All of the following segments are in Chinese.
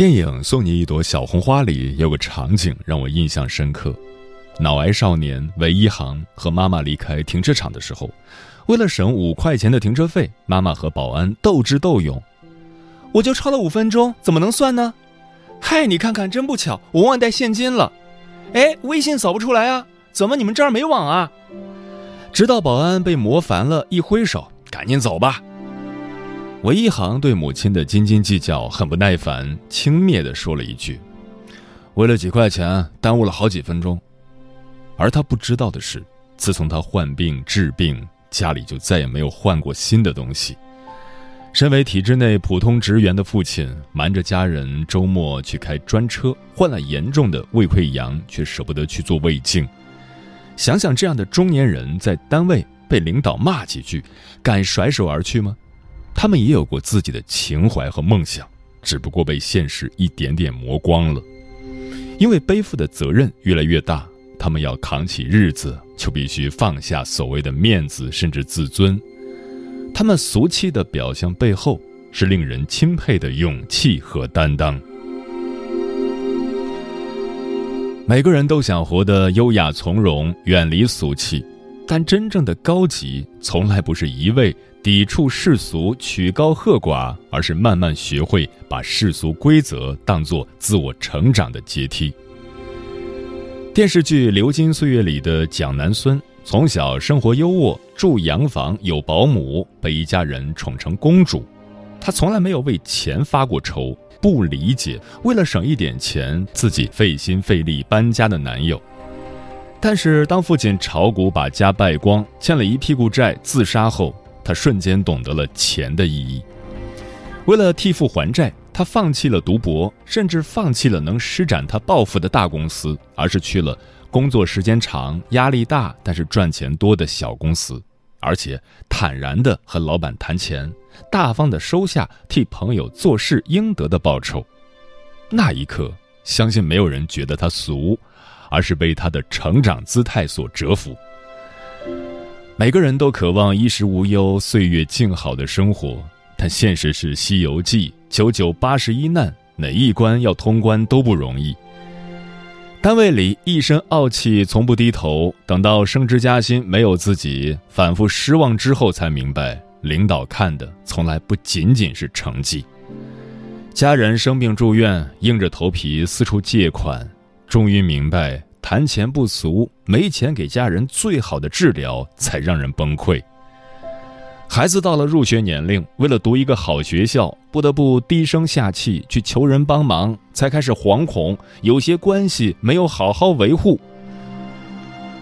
电影《送你一朵小红花》里有个场景让我印象深刻：脑癌少年韦一航和妈妈离开停车场的时候，为了省五块钱的停车费，妈妈和保安斗智斗勇。我就超了五分钟，怎么能算呢？嗨，你看看，真不巧，我忘带现金了。哎，微信扫不出来啊？怎么你们这儿没网啊？直到保安被磨烦了，一挥手，赶紧走吧。韦一航对母亲的斤斤计较很不耐烦，轻蔑地说了一句：“为了几块钱，耽误了好几分钟。”而他不知道的是，自从他患病治病，家里就再也没有换过新的东西。身为体制内普通职员的父亲，瞒着家人周末去开专车，患了严重的胃溃疡，却舍不得去做胃镜。想想这样的中年人在单位被领导骂几句，敢甩手而去吗？他们也有过自己的情怀和梦想，只不过被现实一点点磨光了。因为背负的责任越来越大，他们要扛起日子，就必须放下所谓的面子，甚至自尊。他们俗气的表象背后，是令人钦佩的勇气和担当。每个人都想活得优雅从容，远离俗气，但真正的高级，从来不是一味。抵触世俗、曲高和寡，而是慢慢学会把世俗规则当作自我成长的阶梯。电视剧《流金岁月》里的蒋南孙，从小生活优渥，住洋房，有保姆，被一家人宠成公主。她从来没有为钱发过愁，不理解为了省一点钱，自己费心费力搬家的男友。但是当父亲炒股把家败光，欠了一屁股债，自杀后。他瞬间懂得了钱的意义。为了替父还债，他放弃了读博，甚至放弃了能施展他抱负的大公司，而是去了工作时间长、压力大但是赚钱多的小公司，而且坦然地和老板谈钱，大方地收下替朋友做事应得的报酬。那一刻，相信没有人觉得他俗，而是被他的成长姿态所折服。每个人都渴望衣食无忧、岁月静好的生活，但现实是《西游记》九九八十一难，哪一关要通关都不容易。单位里一身傲气，从不低头，等到升职加薪没有自己，反复失望之后才明白，领导看的从来不仅仅是成绩。家人生病住院，硬着头皮四处借款，终于明白。谈钱不俗，没钱给家人最好的治疗才让人崩溃。孩子到了入学年龄，为了读一个好学校，不得不低声下气去求人帮忙，才开始惶恐，有些关系没有好好维护。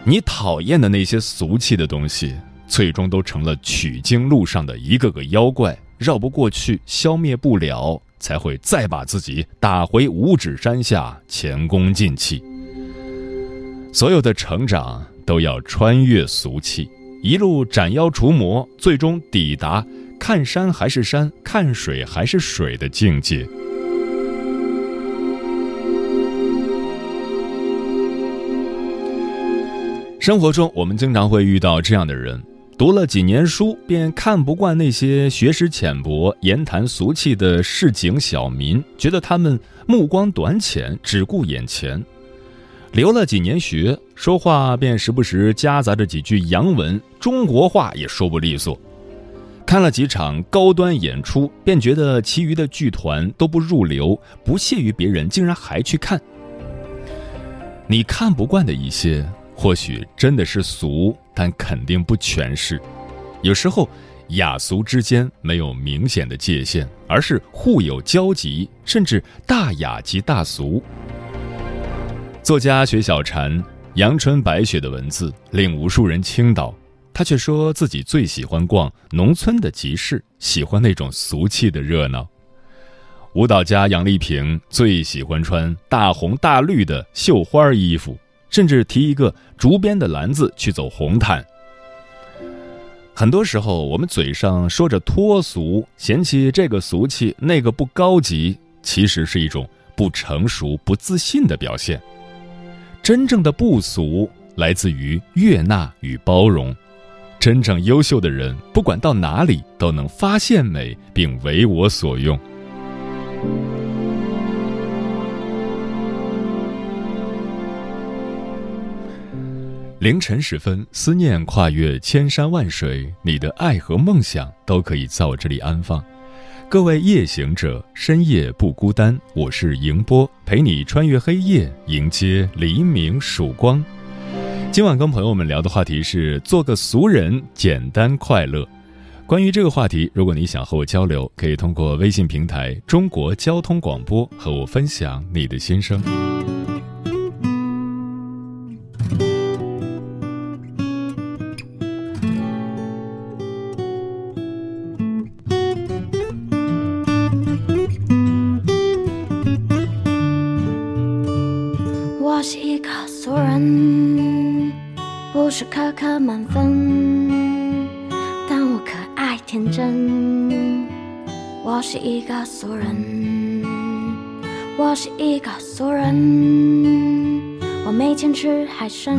你讨厌的那些俗气的东西，最终都成了取经路上的一个个妖怪，绕不过去，消灭不了，才会再把自己打回五指山下，前功尽弃。所有的成长都要穿越俗气，一路斩妖除魔，最终抵达看山还是山，看水还是水的境界。生活中，我们经常会遇到这样的人：读了几年书，便看不惯那些学识浅薄、言谈俗气的市井小民，觉得他们目光短浅，只顾眼前。留了几年学，说话便时不时夹杂着几句洋文，中国话也说不利索。看了几场高端演出，便觉得其余的剧团都不入流，不屑于别人竟然还去看。你看不惯的一些，或许真的是俗，但肯定不全是。有时候，雅俗之间没有明显的界限，而是互有交集，甚至大雅即大俗。作家雪小禅，阳春白雪的文字令无数人倾倒，他却说自己最喜欢逛农村的集市，喜欢那种俗气的热闹。舞蹈家杨丽萍最喜欢穿大红大绿的绣花衣服，甚至提一个竹编的篮子去走红毯。很多时候，我们嘴上说着脱俗，嫌弃这个俗气，那个不高级，其实是一种不成熟、不自信的表现。真正的不俗，来自于悦纳与包容。真正优秀的人，不管到哪里，都能发现美，并为我所用。凌晨时分，思念跨越千山万水，你的爱和梦想都可以在我这里安放。各位夜行者，深夜不孤单。我是迎波，陪你穿越黑夜，迎接黎明曙光。今晚跟朋友们聊的话题是：做个俗人，简单快乐。关于这个话题，如果你想和我交流，可以通过微信平台“中国交通广播”和我分享你的心声。课满分，但我可爱。天真，我是一个俗人，我是一个俗人，我没钱吃海参，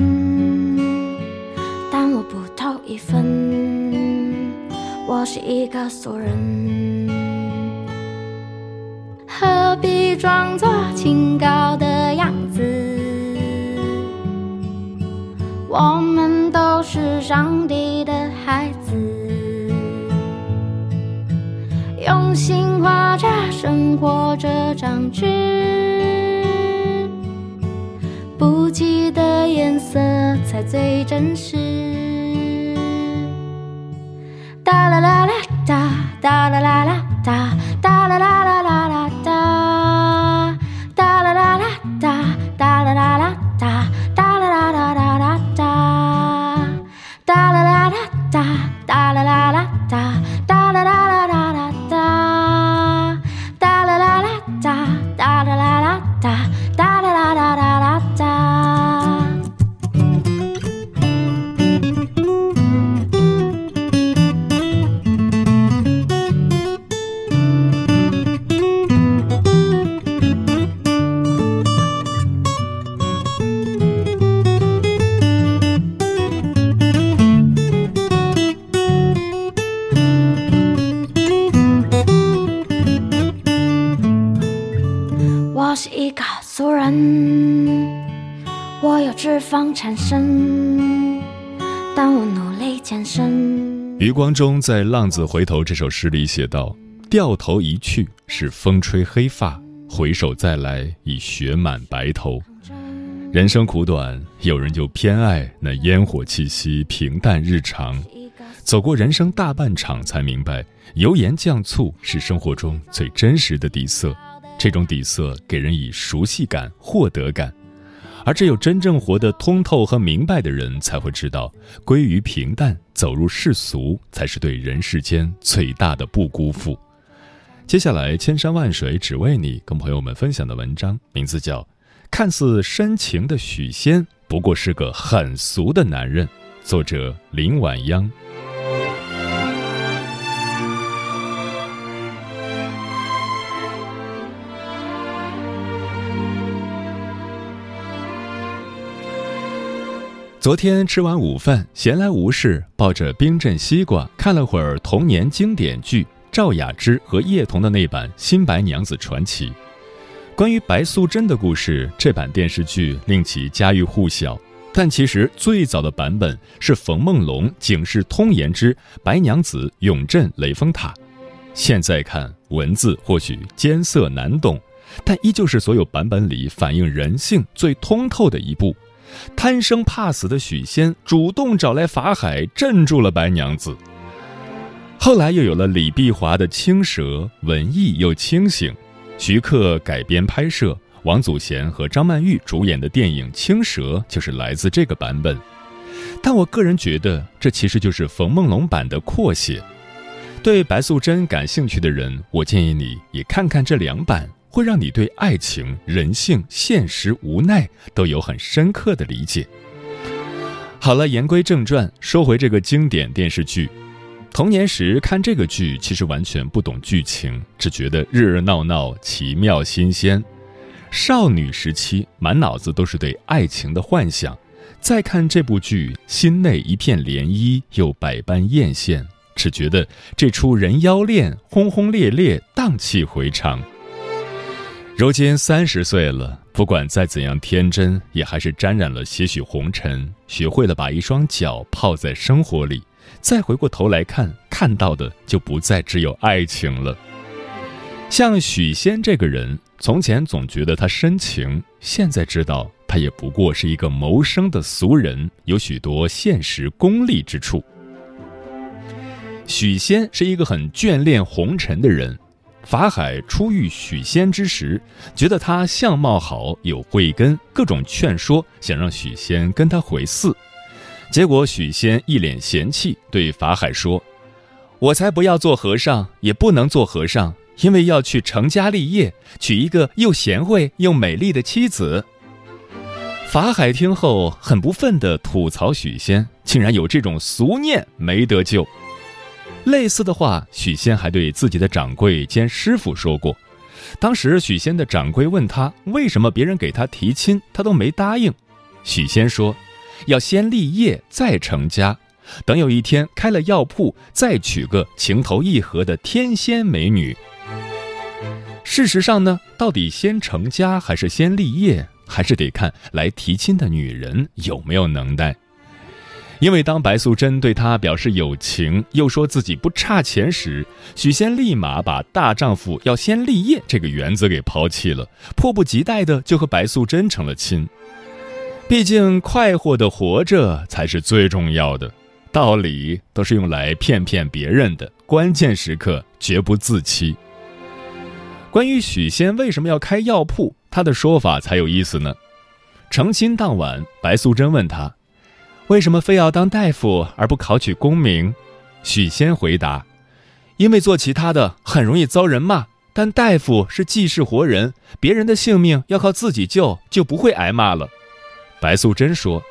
但我不偷一分。我是一个俗人，何必装作清高的样子？我是上帝的孩子。用心画着生活这张纸，不羁的颜色才最真实。哒啦啦啦哒，哒啦啦啦哒，脂肪产生，但我努力健身。余光中在《浪子回头》这首诗里写道：“掉头一去是风吹黑发，回首再来已雪满白头。”人生苦短，有人就偏爱那烟火气息、平淡日常。走过人生大半场，才明白油盐酱醋是生活中最真实的底色。这种底色给人以熟悉感、获得感。而只有真正活得通透和明白的人，才会知道，归于平淡，走入世俗，才是对人世间最大的不辜负。接下来，千山万水只为你，跟朋友们分享的文章名字叫《看似深情的许仙，不过是个很俗的男人》，作者林晚央。昨天吃完午饭，闲来无事，抱着冰镇西瓜看了会儿童年经典剧赵雅芝和叶童的那版《新白娘子传奇》。关于白素贞的故事，这版电视剧令其家喻户晓。但其实最早的版本是冯梦龙《警世通言之白娘子永镇雷峰塔》。现在看文字或许艰涩难懂，但依旧是所有版本里反映人性最通透的一部。贪生怕死的许仙主动找来法海镇住了白娘子。后来又有了李碧华的《青蛇》，文艺又清醒。徐克改编拍摄，王祖贤和张曼玉主演的电影《青蛇》就是来自这个版本。但我个人觉得，这其实就是冯梦龙版的扩写。对白素贞感兴趣的人，我建议你也看看这两版。会让你对爱情、人性、现实、无奈都有很深刻的理解。好了，言归正传，说回这个经典电视剧。童年时看这个剧，其实完全不懂剧情，只觉得热热闹闹、奇妙新鲜。少女时期满脑子都是对爱情的幻想，再看这部剧，心内一片涟漪，又百般艳羡，只觉得这出人妖恋轰轰烈烈，荡气回肠。如今三十岁了，不管再怎样天真，也还是沾染了些许红尘。学会了把一双脚泡在生活里，再回过头来看，看到的就不再只有爱情了。像许仙这个人，从前总觉得他深情，现在知道他也不过是一个谋生的俗人，有许多现实功利之处。许仙是一个很眷恋红尘的人。法海初遇许仙之时，觉得他相貌好，有慧根，各种劝说，想让许仙跟他回寺。结果许仙一脸嫌弃，对法海说：“我才不要做和尚，也不能做和尚，因为要去成家立业，娶一个又贤惠又美丽的妻子。”法海听后很不忿地吐槽许仙，竟然有这种俗念，没得救。类似的话，许仙还对自己的掌柜兼师傅说过。当时许仙的掌柜问他为什么别人给他提亲，他都没答应。许仙说：“要先立业再成家，等有一天开了药铺，再娶个情投意合的天仙美女。”事实上呢，到底先成家还是先立业，还是得看来提亲的女人有没有能耐。因为当白素贞对他表示友情，又说自己不差钱时，许仙立马把大丈夫要先立业这个原则给抛弃了，迫不及待的就和白素贞成了亲。毕竟快活的活着才是最重要的，道理都是用来骗骗别人的，关键时刻绝不自欺。关于许仙为什么要开药铺，他的说法才有意思呢。成亲当晚，白素贞问他。为什么非要当大夫而不考取功名？许仙回答：“因为做其他的很容易遭人骂，但大夫是济世活人，别人的性命要靠自己救，就不会挨骂了。”白素贞说：“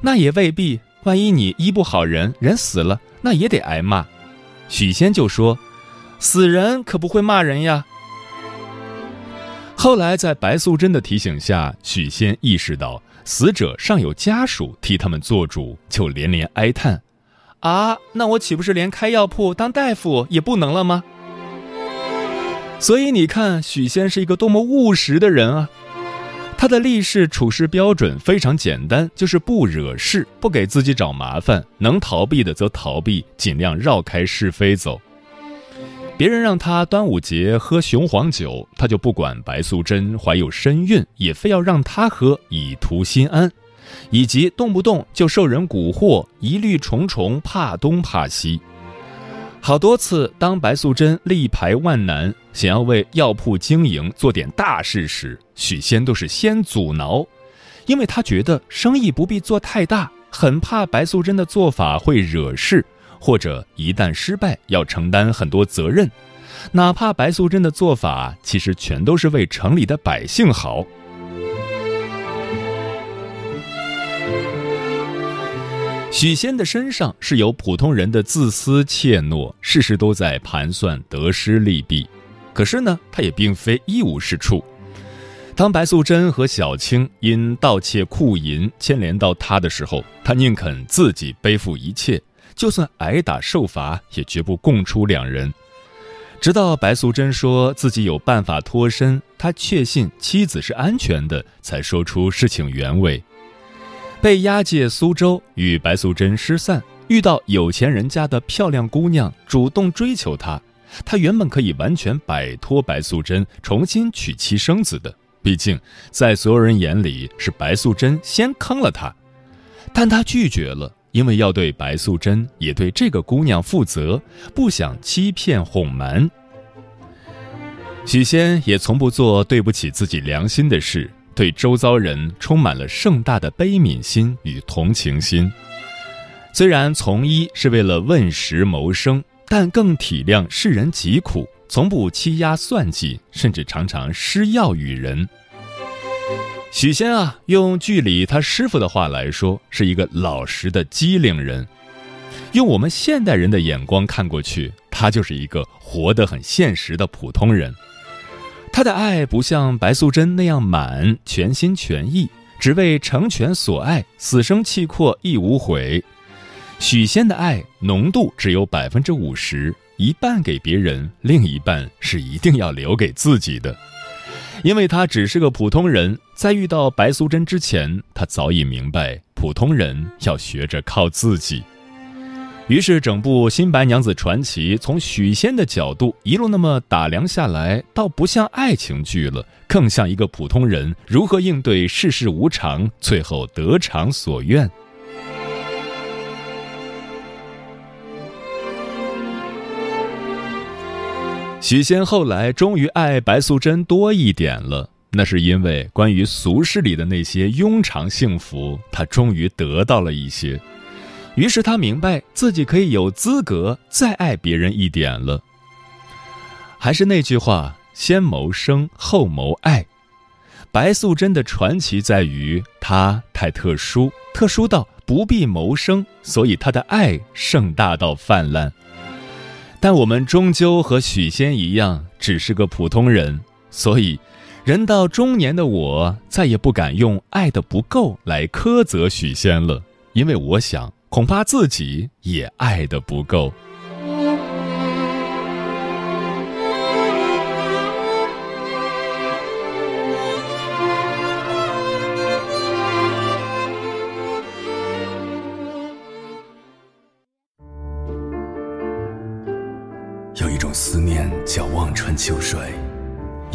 那也未必，万一你医不好人，人死了，那也得挨骂。”许仙就说：“死人可不会骂人呀。”后来在白素贞的提醒下，许仙意识到。死者尚有家属替他们做主，就连连哀叹：“啊，那我岂不是连开药铺当大夫也不能了吗？”所以你看，许仙是一个多么务实的人啊！他的立世处事标准非常简单，就是不惹事，不给自己找麻烦，能逃避的则逃避，尽量绕开是非走。别人让他端午节喝雄黄酒，他就不管白素贞怀有身孕，也非要让他喝以图心安，以及动不动就受人蛊惑，疑虑重重，怕东怕西。好多次，当白素贞力排万难，想要为药铺经营做点大事时，许仙都是先阻挠，因为他觉得生意不必做太大，很怕白素贞的做法会惹事。或者一旦失败，要承担很多责任，哪怕白素贞的做法其实全都是为城里的百姓好。许仙的身上是有普通人的自私怯懦，事事都在盘算得失利弊。可是呢，他也并非一无是处。当白素贞和小青因盗窃库银牵连到他的时候，他宁肯自己背负一切。就算挨打受罚，也绝不供出两人。直到白素贞说自己有办法脱身，他确信妻子是安全的，才说出事情原委。被押解苏州，与白素贞失散，遇到有钱人家的漂亮姑娘，主动追求他。他原本可以完全摆脱白素贞，重新娶妻生子的。毕竟，在所有人眼里是白素贞先坑了他，但他拒绝了，因为要对白素贞也对这个姑娘负责，不想欺骗哄瞒。许仙也从不做对不起自己良心的事，对周遭人充满了盛大的悲悯心与同情心。虽然从医是为了问食谋生。但更体谅世人疾苦，从不欺压算计，甚至常常施药于人。许仙啊，用剧里他师傅的话来说，是一个老实的机灵人。用我们现代人的眼光看过去，他就是一个活得很现实的普通人。他的爱不像白素贞那样满，全心全意，只为成全所爱，死生契阔，亦无悔。许仙的爱浓度只有百分之五十，一半给别人，另一半是一定要留给自己的。因为他只是个普通人，在遇到白素贞之前，他早已明白普通人要学着靠自己。于是，整部《新白娘子传奇》从许仙的角度一路那么打量下来，倒不像爱情剧了，更像一个普通人如何应对世事无常，最后得偿所愿。许仙后来终于爱白素贞多一点了，那是因为关于俗世里的那些庸常幸福，他终于得到了一些。于是他明白自己可以有资格再爱别人一点了。还是那句话，先谋生，后谋爱。白素贞的传奇在于她太特殊，特殊到不必谋生，所以她的爱盛大到泛滥。但我们终究和许仙一样，只是个普通人，所以，人到中年的我再也不敢用爱的不够来苛责许仙了，因为我想，恐怕自己也爱的不够。有一种思念叫望穿秋水，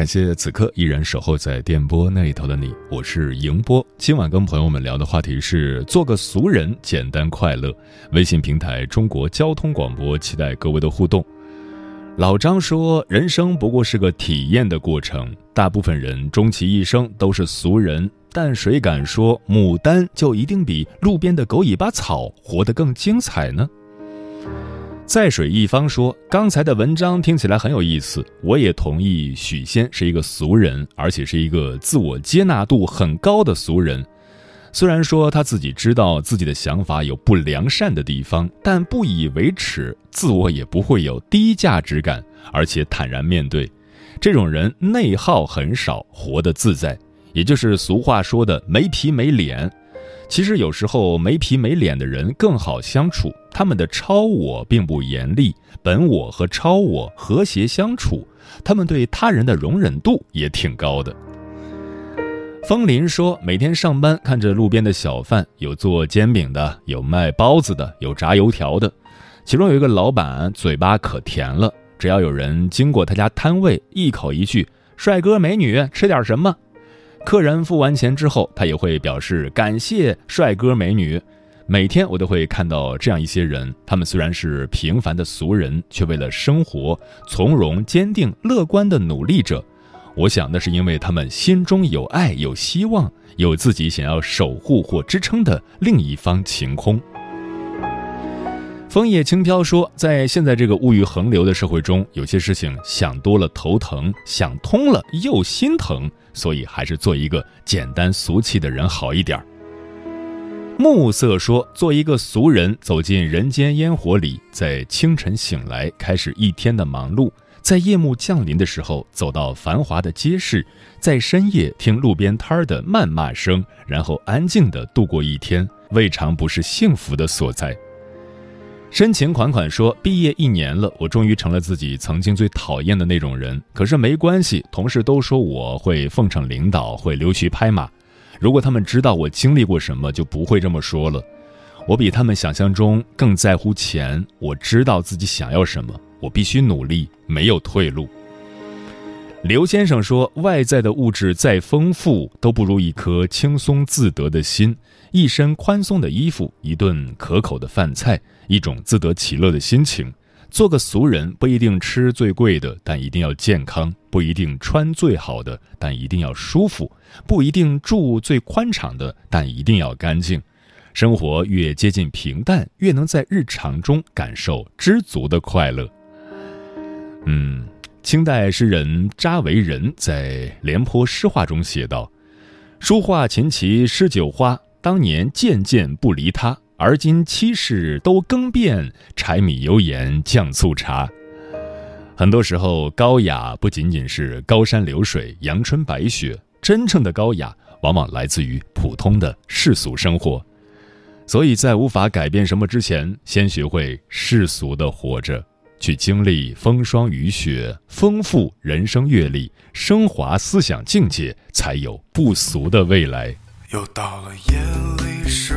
感谢此刻依然守候在电波那一头的你，我是迎波。今晚跟朋友们聊的话题是做个俗人，简单快乐。微信平台中国交通广播，期待各位的互动。老张说，人生不过是个体验的过程，大部分人终其一生都是俗人，但谁敢说牡丹就一定比路边的狗尾巴草活得更精彩呢？在水一方说：“刚才的文章听起来很有意思，我也同意许仙是一个俗人，而且是一个自我接纳度很高的俗人。虽然说他自己知道自己的想法有不良善的地方，但不以为耻，自我也不会有低价值感，而且坦然面对。这种人内耗很少，活得自在，也就是俗话说的没皮没脸。”其实有时候没皮没脸的人更好相处，他们的超我并不严厉，本我和超我和谐相处，他们对他人的容忍度也挺高的。风林说，每天上班看着路边的小贩，有做煎饼的，有卖包子的，有炸油条的，其中有一个老板嘴巴可甜了，只要有人经过他家摊位，一口一句“帅哥美女，吃点什么”。客人付完钱之后，他也会表示感谢帅哥美女。每天我都会看到这样一些人，他们虽然是平凡的俗人，却为了生活从容、坚定、乐观的努力着。我想，那是因为他们心中有爱、有希望，有自己想要守护或支撑的另一方晴空。枫叶轻飘说，在现在这个物欲横流的社会中，有些事情想多了头疼，想通了又心疼，所以还是做一个简单俗气的人好一点儿。暮色说：“做一个俗人，走进人间烟火里，在清晨醒来，开始一天的忙碌；在夜幕降临的时候，走到繁华的街市；在深夜听路边摊儿的谩骂声，然后安静的度过一天，未尝不是幸福的所在。”深情款款说：“毕业一年了，我终于成了自己曾经最讨厌的那种人。可是没关系，同事都说我会奉承领导，会溜须拍马。”如果他们知道我经历过什么，就不会这么说了。我比他们想象中更在乎钱。我知道自己想要什么，我必须努力，没有退路。刘先生说：“外在的物质再丰富，都不如一颗轻松自得的心。一身宽松的衣服，一顿可口的饭菜，一种自得其乐的心情。”做个俗人不一定吃最贵的，但一定要健康；不一定穿最好的，但一定要舒服；不一定住最宽敞的，但一定要干净。生活越接近平淡，越能在日常中感受知足的快乐。嗯，清代诗人查维仁在《廉颇诗话》中写道：“书画琴棋诗酒花，当年件件不离他。”而今七事都更变，柴米油盐酱醋茶。很多时候，高雅不仅仅是高山流水、阳春白雪，真正的高雅往往来自于普通的世俗生活。所以在无法改变什么之前，先学会世俗的活着，去经历风霜雨雪，丰富人生阅历，升华思想境界，才有不俗的未来。又到了夜里时